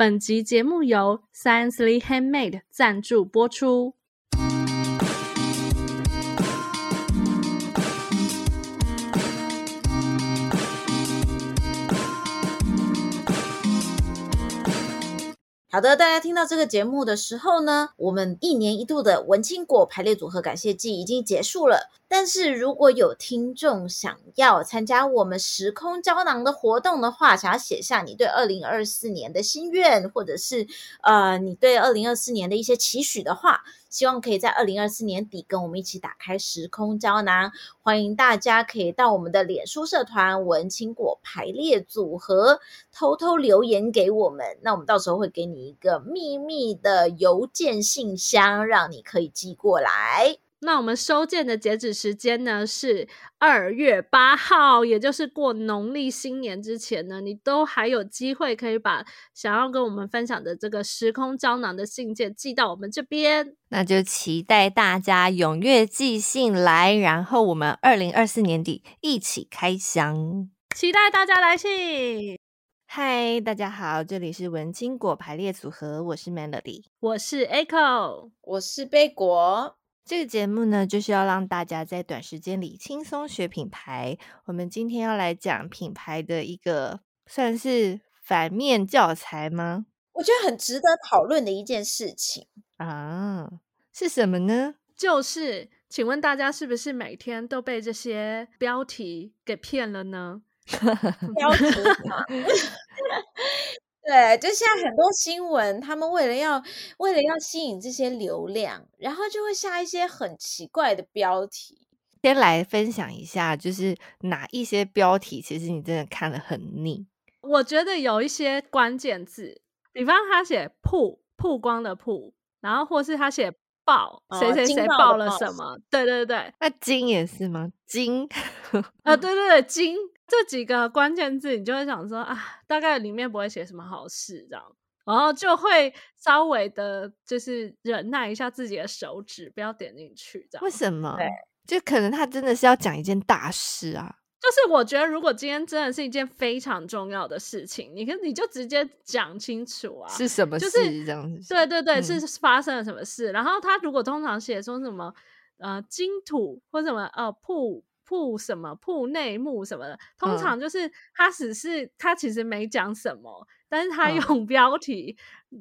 本集节目由 Sciencely Handmade 赞助播出。好的，大家听到这个节目的时候呢，我们一年一度的文青果排列组合感谢祭已经结束了。但是如果有听众想要参加我们时空胶囊的活动的话，想要写下你对二零二四年的心愿，或者是呃你对二零二四年的一些期许的话，希望可以在二零二四年底跟我们一起打开时空胶囊。欢迎大家可以到我们的脸书社团“文青果排列组合”偷偷留言给我们，那我们到时候会给你一个秘密的邮件信箱，让你可以寄过来。那我们收件的截止时间呢是二月八号，也就是过农历新年之前呢，你都还有机会可以把想要跟我们分享的这个时空胶囊的信件寄到我们这边。那就期待大家踊跃寄信来，然后我们二零二四年底一起开箱，期待大家来信。嗨，大家好，这里是文青果排列组合，我是 Melody，我是 Echo，我是贝果。这个节目呢，就是要让大家在短时间里轻松学品牌。我们今天要来讲品牌的一个算是反面教材吗？我觉得很值得讨论的一件事情啊，是什么呢？就是，请问大家是不是每天都被这些标题给骗了呢？标题吗？对，就现在很多新闻，他们为了要为了要吸引这些流量，然后就会下一些很奇怪的标题。先来分享一下，就是哪一些标题，其实你真的看了很腻。我觉得有一些关键字，比方他写“曝”，曝光的“曝”，然后或是他写“爆”，谁谁谁爆了什么？对对对，那“金”也是吗？“金”啊，对对对，“惊”。这几个关键字，你就会想说啊，大概里面不会写什么好事，这样，然后就会稍微的，就是忍耐一下自己的手指，不要点进去，这样。为什么？对，就可能他真的是要讲一件大事啊。就是我觉得，如果今天真的是一件非常重要的事情，你可你就直接讲清楚啊，是什么事？就是这样子。对对对，嗯、是发生了什么事？然后他如果通常写说什么呃金土或什么呃铺。铺什么铺内幕什么的，通常就是他只是、嗯、他其实没讲什么，但是他用 标题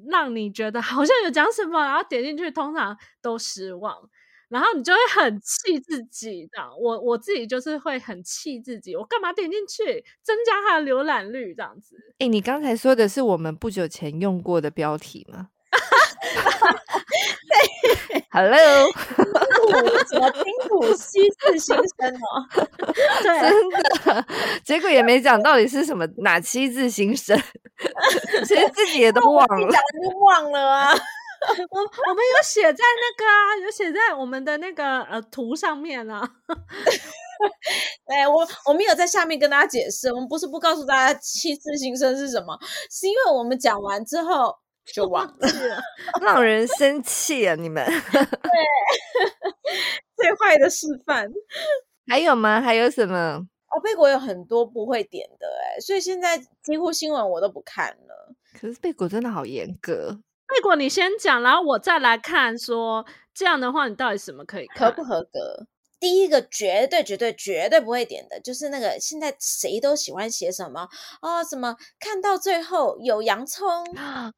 让你觉得好像有讲什么，然后点进去通常都失望，然后你就会很气自己这样。我我自己就是会很气自己，我干嘛点进去增加他的浏览率这样子？哎、欸，你刚才说的是我们不久前用过的标题吗？对，Hello，什么金土稀次新生哦？对，真的，结果也没讲到底是什么哪七字新生，其实自己也都忘了，讲就忘了啊。我我们有写在那个啊，有写在我们的那个呃图上面啊。对，我我们有在下面跟大家解释，我们不是不告诉大家七字新生是什么，是因为我们讲完之后。就忘了，让人生气啊！你们对最坏的示范还有吗？还有什么？哦，贝果有很多不会点的哎，所以现在几乎新闻我都不看了。可是贝果真的好严格。贝果，你先讲，然后我再来看说，说这样的话，你到底什么可以看？合不合格？第一个绝对绝对绝对不会点的，就是那个现在谁都喜欢写什么哦，什么看到最后有洋葱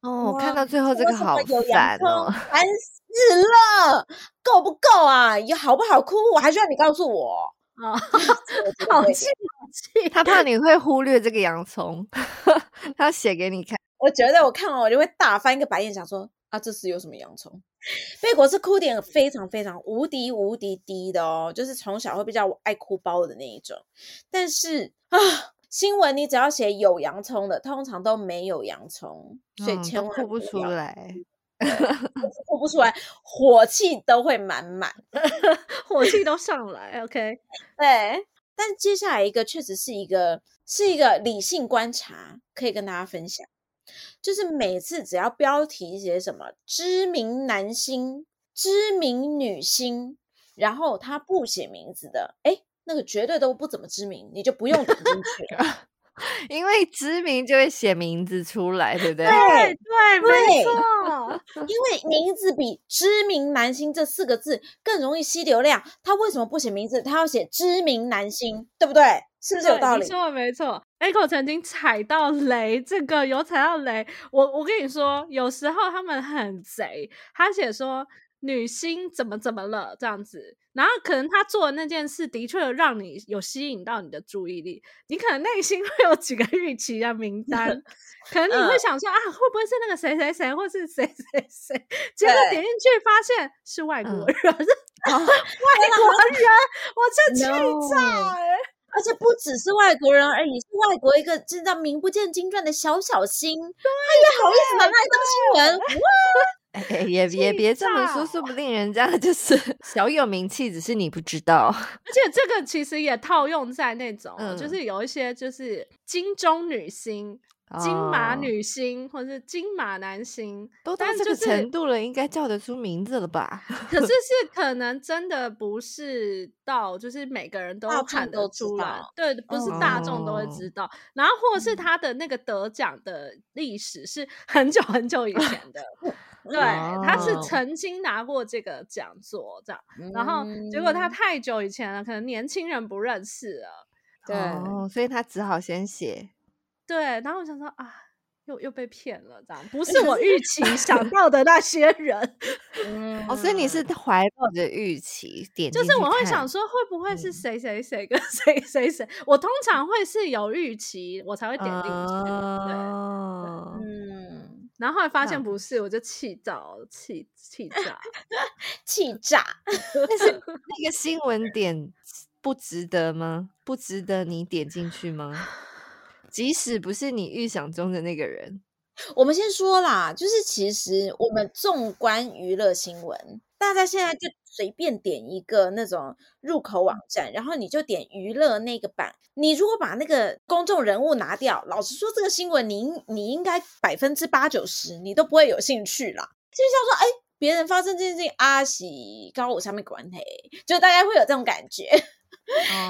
哦，看到最后这个好烦哦，烦死了，够不够啊？有好不好哭？我还需要你告诉我 啊！好气好气，他怕你会忽略这个洋葱，他写给你看。我觉得我看完我就会大翻一个白眼，想说啊，这是有什么洋葱？贝果是哭点非常非常无敌无敌低的哦，就是从小会比较爱哭包的那一种。但是啊，新闻你只要写有洋葱的，通常都没有洋葱，所以千万哭不出来，哭不出来，火气都会满满，火气都上来。OK，对。但接下来一个确实是一个是一个理性观察，可以跟大家分享。就是每次只要标题写什么知名男星、知名女星，然后他不写名字的，哎，那个绝对都不怎么知名，你就不用点进去了。因为知名就会写名字出来，对不对？对对，没错。因为名字比知名男星这四个字更容易吸流量，他为什么不写名字？他要写知名男星，对不对？是不是有道理？没错，没错。Echo 曾经踩到雷，这个有踩到雷。我我跟你说，有时候他们很贼，他写说女星怎么怎么了这样子。然后可能他做的那件事的确让你有吸引到你的注意力，你可能内心 会有几个预期的名单，可能你会想说、嗯、啊，会不会是那个谁谁谁，或是谁谁谁？结果点进去发现是外国人，嗯、外国人，我真气炸！而且不只是外国人而已，是外国一个真的名不见经传的小小星，他也好意思拿来当新闻？哇！哎，也也别这么说，说不定人家就是 小有名气，只是你不知道。而且这个其实也套用在那种，嗯、就是有一些就是金钟女星、哦、金马女星，或者是金马男星，都到这个程度了，应该叫得出名字了吧？可是是可能真的不是到，就是每个人都看得出来，对，不是大众都会知道。哦、然后或者是他的那个得奖的历史是很久很久以前的。对，他是曾经拿过这个讲座，这样，嗯、然后结果他太久以前了，可能年轻人不认识了，对，哦、所以他只好先写。对，然后我想说啊，又又被骗了，这样不 是我预期想到的那些人。嗯、哦，所以你是怀抱着预期点，就是我会想说，会不会是谁谁谁跟 谁谁谁？我通常会是有预期，我才会点进去。哦、对，嗯。然后后来发现不是，那我就气炸，气气炸，气炸。但是那个新闻点不值得吗？不值得你点进去吗？即使不是你预想中的那个人，我们先说啦，就是其实我们纵观娱乐新闻，大家现在就。随便点一个那种入口网站，然后你就点娱乐那个版。你如果把那个公众人物拿掉，老实说，这个新闻你你应该百分之八九十你都不会有兴趣啦。就像说，哎，别人发生这件事情，阿喜高我下面管嘿，就大家会有这种感觉。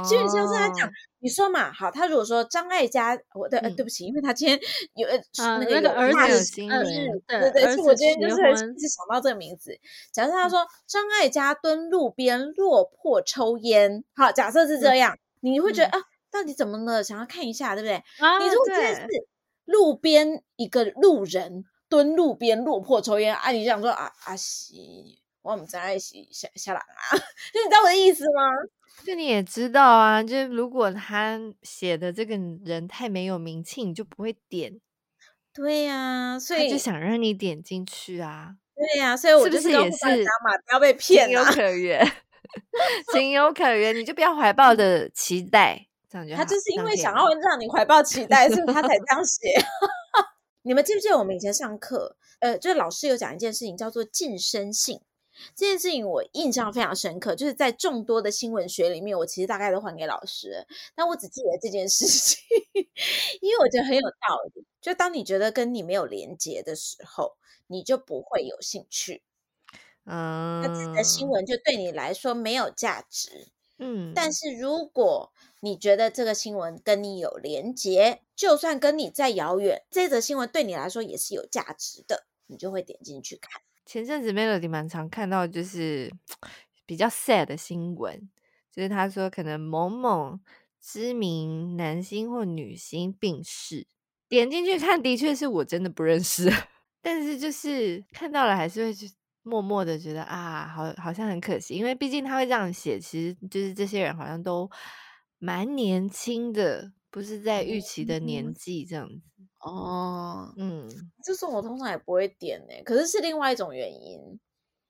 基本上是他讲，你说嘛，好，他如果说张艾嘉，我对，对不起，因为他今天有呃那个儿子新闻，对对，是我今天就是一直想到这个名字。假设他说张艾嘉蹲路边落魄抽烟，好，假设是这样，你会觉得啊，到底怎么了？想要看一下，对不对？你如果真的是路边一个路人蹲路边落魄抽烟，啊，你这样说啊，阿喜，我们在一起下下来啊，就你知道我的意思吗？就你也知道啊，就是如果他写的这个人太没有名气，你就不会点。对呀、啊，所以他就想让你点进去啊。对呀、啊，所以我就是，是不是也是不要被骗、啊，情有可原，情有可原，你就不要怀抱的期待，这样就好。他就是因为想要让你怀抱期待，所以他才这样写。你们记不记得我们以前上课，呃，就是老师有讲一件事情，叫做晋升性。这件事情我印象非常深刻，就是在众多的新闻学里面，我其实大概都还给老师，但我只记得这件事情，因为我觉得很有道理。就当你觉得跟你没有连接的时候，你就不会有兴趣，嗯，那这个新闻就对你来说没有价值，嗯。但是如果你觉得这个新闻跟你有连接，就算跟你再遥远，这则新闻对你来说也是有价值的，你就会点进去看。前阵子 Melody 蛮常看到，就是比较 sad 的新闻，就是他说可能某某知名男星或女星病逝，点进去看，的确是我真的不认识，但是就是看到了还是会去默默的觉得啊，好好像很可惜，因为毕竟他会这样写，其实就是这些人好像都蛮年轻的，不是在预期的年纪这样子。哦，嗯，这种我通常也不会点呢，可是是另外一种原因，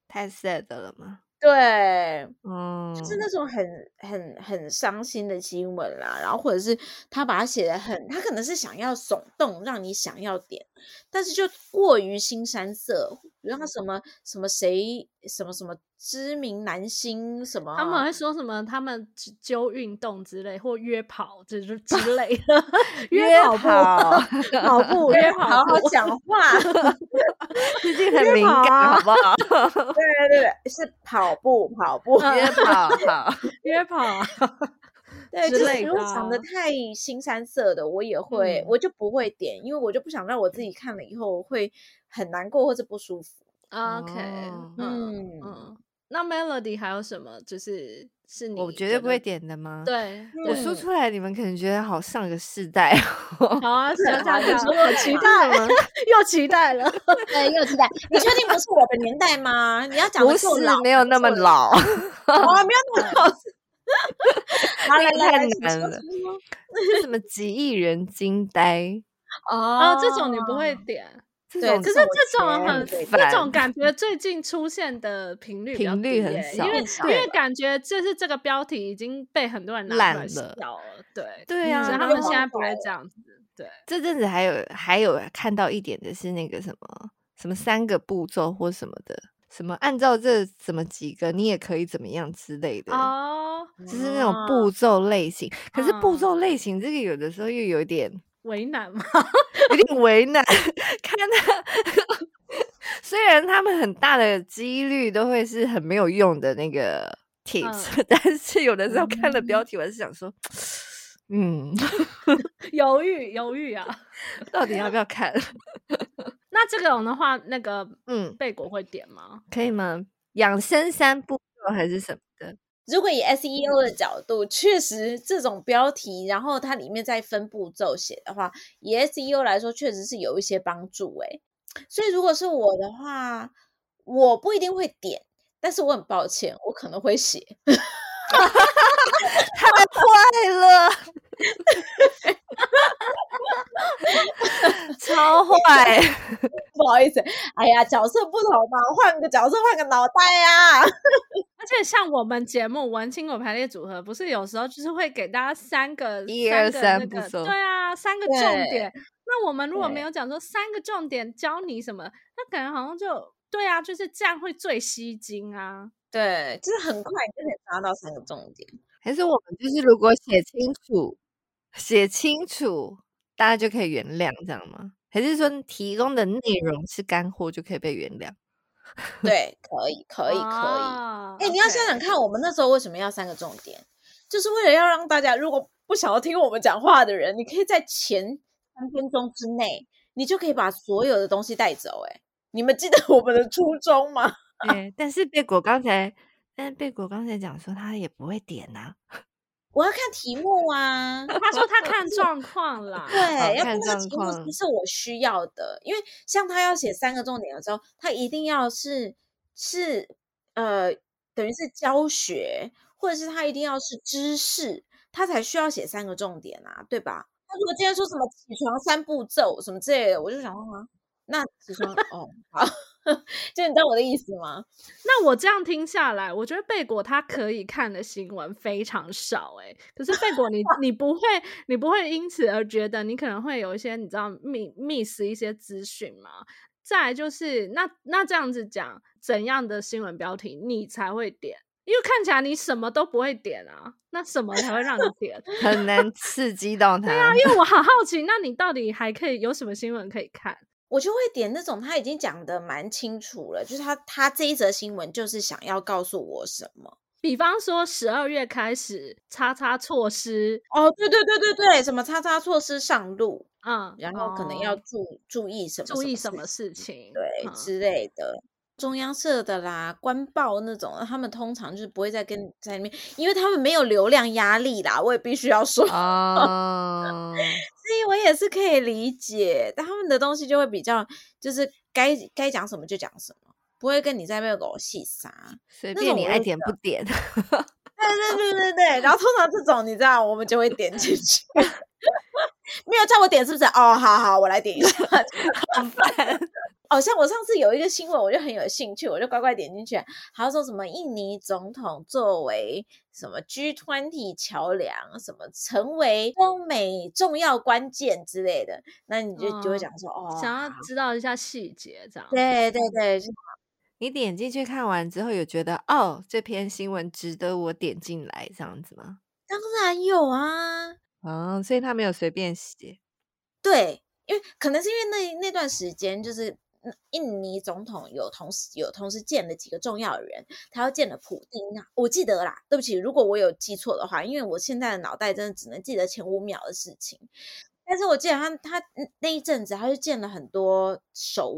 太 sad 了吗？对，嗯，就是那种很很很伤心的新闻啦，然后或者是他把它写的很，他可能是想要耸动，让你想要点，但是就过于腥膻色，比如他什么什么谁什么什么知名男星什么，他们会说什么他们揪运动之类或约跑之 之 类的，约跑步跑步约跑，好好讲话，最近很敏感，好不好？对对对，是跑步跑步约跑跑约跑，对，之就是如果长得太新三色的，我也会，嗯我就不会点，因为我就不想让我自己看了以后会很难过或者不舒服。OK，哦嗯嗯嗯。那 Melody 还有什么？就是是你我绝对不会点的吗？，对，我嗯说出来，你们可能觉得好上个世代哦。好啊，讲讲啊你说讲，我期待了，又期待了。对，又期待。你确定不是我的年代吗？你要讲不的，是没有那么老，哦，没有那么 老。好，来来太难了 什么几亿人惊呆，哦哦，这种你不会点，对可可是这种很对这烦种。感觉最近出现的频率频率很少因为少因为感觉就是这个标题已经被很多人拿烂出来笑了了，对对啊所以他们现在不会这样子，对，这阵子还有还有看到一点的是那个什么什么三个步骤或什么的，什么按照这什么几个你也可以怎么样之类的，哦，就是那种步骤类型。可是步哦骤类型这个有的时候又有点为难嘛，有点 为难，看他。虽然他们很大的几率都会是很没有用的那个 tips，、但是有的时候看了标题，我还是想说，嗯，犹豫犹豫啊。到底要不要看？那这种的话，那个嗯，贝果会点吗？可以吗？养生三步骤还是什么的？如果以 SEO 的角度，确实这种标题，然后它里面再分步骤写的话，以 SEO 来说，确实是有一些帮助诶。所以如果是我的话，我不一定会点，但是我很抱歉，我可能会写。太快了，超坏！不好意思，哎呀，角色不同嘛，换个角色，换个脑袋啊。而且像我们节目《文青果排列组合》，不是有时候就是会给大家三个一二三个对啊，三个重点。那我们如果没有讲说三个重点教你什么，那感觉好像就对啊，就是这样会最吸睛啊。对，就是很快就可以抓到三个重点。还是我们就是如果写清楚，写清楚，大家就可以原谅，这样吗？还是说提供的内容是干货就可以被原谅？对，可以，可以，可以。哦哎、你要想想看，我们那时候为什么要三个重点？就是为了要让大家，如果不想要听我们讲话的人，你可以在前三分钟之内，你就可以把所有的东西带走。哎，你们记得我们的初衷吗？对，但是贝果刚才，但是贝果刚才讲说他也不会点呐、啊。我要看题目啊。他说他看状况啦，对，要看状看那个题目是不是我需要的？因为像他要写三个重点的时候，他一定要是是呃，等于是教学，或者是他一定要是知识，他才需要写三个重点啊，对吧？他如果今天说什么起床三步骤什么之类的，我就想说啊，那起床哦，好，就你知道我的意思吗？那我这样听下来，我觉得贝果他可以看的新闻非常少哎、欸。可是贝果你 你不会你不会因此而觉得你可能会有一些你知道 miss miss 一些资讯吗？再来就是那那这样子讲，怎样的新闻标题你才会点？因为看起来你什么都不会点啊，那什么才会让你点？很难刺激到他。对啊，因为我好好奇，那你到底还可以有什么新闻可以看？我就会点那种他已经讲的蛮清楚了，就是他他这一则新闻就是想要告诉我什么。比方说十二月开始，叉叉措施，哦，对对对对对，什么叉叉措施上路，嗯，然后可能要哦注、注意什么注意什么事事情，对、嗯之类的。中央社的啦，官报那种，他们通常就是不会再跟在里面，因为他们没有流量压力啦。我也必须要说，啊，所以我也是可以理解，但他们的东西就会比较，就是该该讲什么就讲什么，不会跟你在那边给我细撒。随便你爱点不点。对对对对对，然后通常这种你知道，我们就会点进去。没有叫我点是不是？哦，好好，我来点一下。好烦。哦，像我上次有一个新闻，我就很有兴趣，我就乖乖点进去。他说什么印尼总统作为什么 G20 桥梁，什么成为中美重要关键之类的，那你就、嗯就会讲说，哦，想要知道一下细节，这样。对对对，你点进去看完之后，有觉得哦，这篇新闻值得我点进来这样子吗？当然有啊。哦，所以他没有随便写。对，因为可能是因为那那段时间就是印尼总统有同时有同时见了几个重要的人，他要见了普丁啊，我记得啦，对不起，如果我有记错的话，因为我现在的脑袋真的只能记得前五秒的事情。但是我记得他他那一阵子，他就见了很多首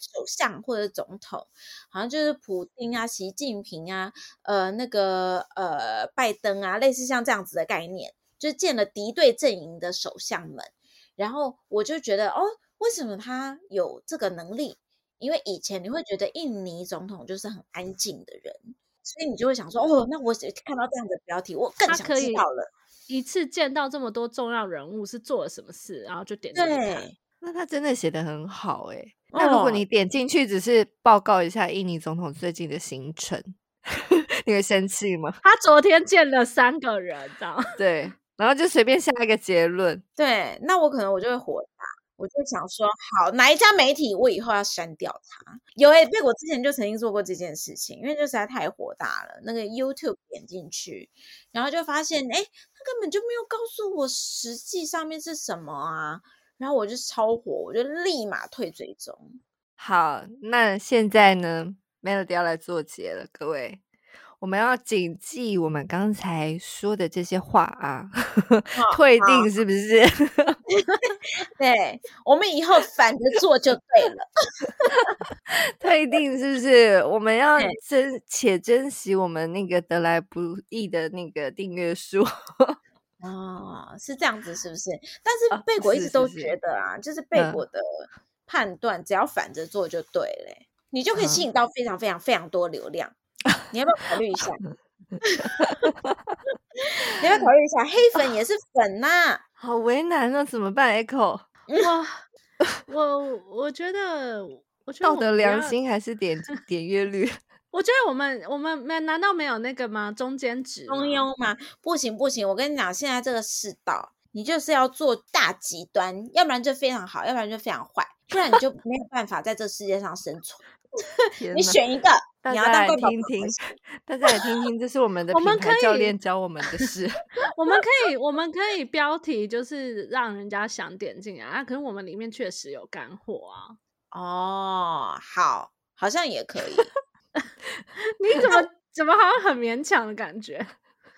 首相或者总统，好像就是普丁啊、习近平啊、呃那个呃拜登啊，类似像这样子的概念，就是见了敌对阵营的首相们。然后我就觉得，哦，为什么他有这个能力？因为以前你会觉得印尼总统就是很安静的人，所以你就会想说，哦，那我看到这样的标题，我更想知道了。一次见到这么多重要人物是做了什么事，然后就点进去看。对，那他真的写得很好哎、欸。哦、那如果你点进去只是报告一下印尼总统最近的行程，你会生气吗？他昨天见了三个人，这样对，然后就随便下一个结论。对，那我可能我就会火大。我就想说，好，哪一家媒体我以后要删掉它？有诶、欸，贝果之前就曾经做过这件事情，因为就实在太火大了。那个 YouTube 点进去，然后就发现，诶，他根本就没有告诉我实际上面是什么啊！然后我就超火，我就立马退追踪。好，那现在呢，Melody 要来做结了，各位。我们要谨记我们刚才说的这些话啊，退订是不是？对，我们以后反着做就对了。退订是不是？我们要珍且珍惜我们那个得来不易的那个订阅数。哦，是这样子，是不是？但是贝果一直都觉得啊，就是贝果的判断，只要反着做就对了，你就可以吸引到非常非常非常多流量。你要不要考虑一下？你要不要考虑一下？黑粉也是粉呐、啊，好为难啊，怎么办？Echo，我我我觉得，我觉得道德良心还是点 点阅率？我觉得我们我们没难道没有那个吗？中间值中庸吗？不行不行，我跟你讲，现在这个世道，你就是要做大极端，要不然就非常好，要不然就非常坏，不然你就没有办法在这世界上生存。你选一个，大家来听听，大家来听听，这是我们的品牌教练教我们的事。我们可以，我们可以标题就是让人家想点进来啊。可是我们里面确实有干货啊。哦，好，好像也可以。你怎么怎么好像很勉强的感觉？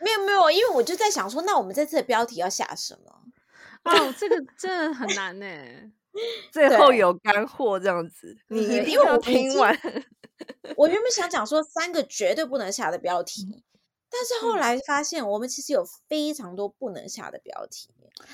没有没有，因为我就在想说，那我们这次的标题要下什么？哦，这个真的很难呢。最后有干货这样子，你一定要 听完。我，原本想讲说三个绝对不能下的标题，嗯、但是后来发现我们其实有非常多不能下的标题。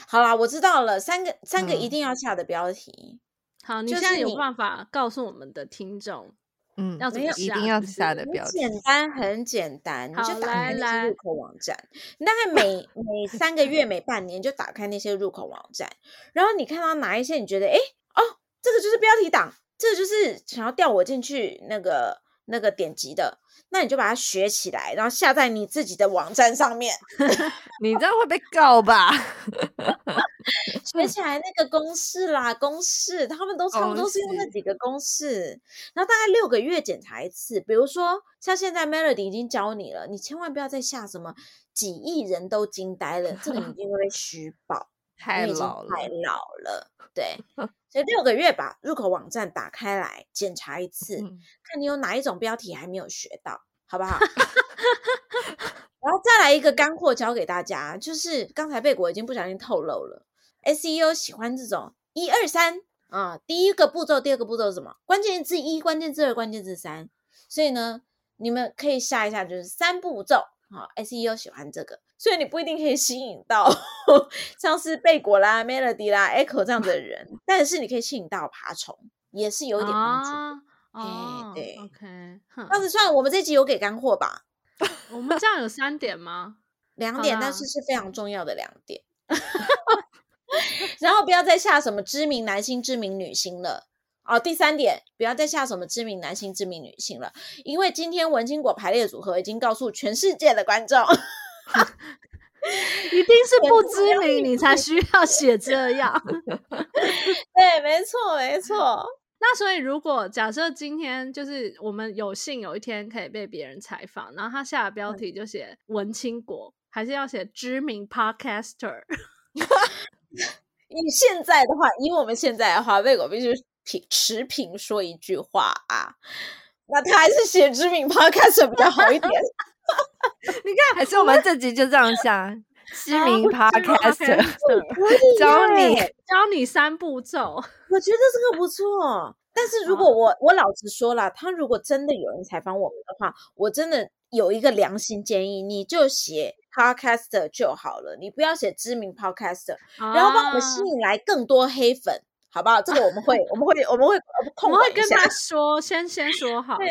好啦，我知道了，三个三个一定要下的标题。嗯、好，你现在有办法告诉我们的听众？嗯，要怎么一定要下的标题？很简单，很简单，你就打开那些入口网站。你大概每 每三个月、每半年就打开那些入口网站，然后你看到哪一些你觉得，哎，哦，这个就是标题党，这个就是想要调我进去那个那个典籍的。那你就把它学起来，然后下在你自己的网站上面。你这样会被告吧？学起来那个公式啦，公式他们都差不多是用那几个公式，然后大概六个月检查一次。比如说，像现在 Melody 已经教你了，你千万不要再下什么几亿人都惊呆了，这个你一定会被虚报，太老了，太老了。对，所以六个月把入口网站打开来检查一次，嗯、看你有哪一种标题还没有学到，好不好？然后再来一个干货教给大家，就是刚才贝果已经不小心透露了，SEO 喜欢这种一二三啊，第一个步骤，第二个步骤是什么？关键字一，关键字二，关键字三。所以呢，你们可以下一下，就是三步骤。好，SEO 喜欢这个，所以你不一定可以吸引到 像是贝果啦、Melody 啦、Echo 这样的人，但是你可以吸引到爬虫，也是有一点帮助。对，OK。那就算我们这集有给干货吧？我们这样有三点吗？两点，但是是非常重要的两点。然后不要再下什么知名男星、知名女星了。哦，第三点，不要再下什么知名男性、知名女性了，因为今天文青果排列组合已经告诉全世界的观众，一定是不知名你才需要写这样。对，没错，没错。那所以，如果假设今天就是我们有幸有一天可以被别人采访，然后他下的标题就写文青果，嗯、还是要写知名 podcaster？以现在的话，以我们现在的话，魏果必须。平持平说一句话啊，那他还是写知名 podcaster 比较好一点。你看，还是我们这集就这样想，知名 Podcast 教你教你三步骤，我觉得这个不错。但是如果我我老实说了，他如果真的有人采访我们的话，我真的有一个良心建议，你就写 podcaster 就好了，你不要写知名 podcaster，然后帮我们吸引来更多黑粉，好不好？这个我们会我们会我们会控我们会跟他说，先先说好的。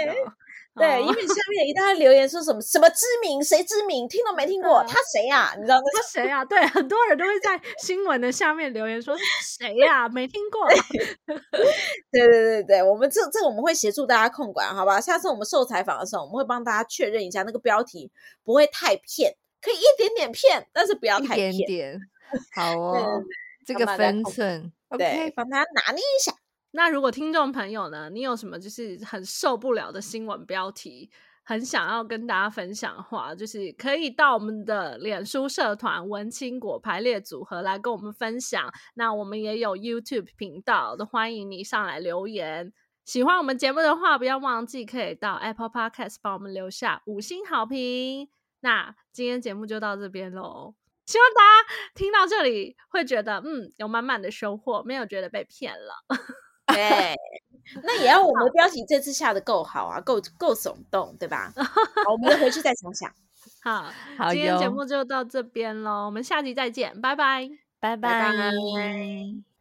对，因为下面一大堆留言说什么什么知名谁知名，听都没听过，他谁呀？你知道吗他谁呀？对，很多人都会在新闻的下面留言说谁呀？没听过。对对对对，我们这这个我们会协助大家控管，好吧？下次我们受采访的时候，我们会帮大家确认一下那个标题不会太骗，可以一点点骗，但是不要太骗。一点点。好哦，这个分寸，对，帮大家拿捏一下。那如果听众朋友呢，你有什么就是很受不了的新闻标题，很想要跟大家分享的话，就是可以到我们的脸书社团“文青果排列组合”来跟我们分享。那我们也有 YouTube 频道，都欢迎你上来留言。喜欢我们节目的话，不要忘记可以到 Apple Podcast 帮我们留下五星好评。那今天节目就到这边喽，希望大家听到这里会觉得嗯，有满满的收获，没有觉得被骗了。对，那也要我们标题这次下的够好啊，够够耸动，对吧？好，我们回去再想想。好，好，今天节目就到这边喽，我们下集再见，拜拜，拜拜。拜拜。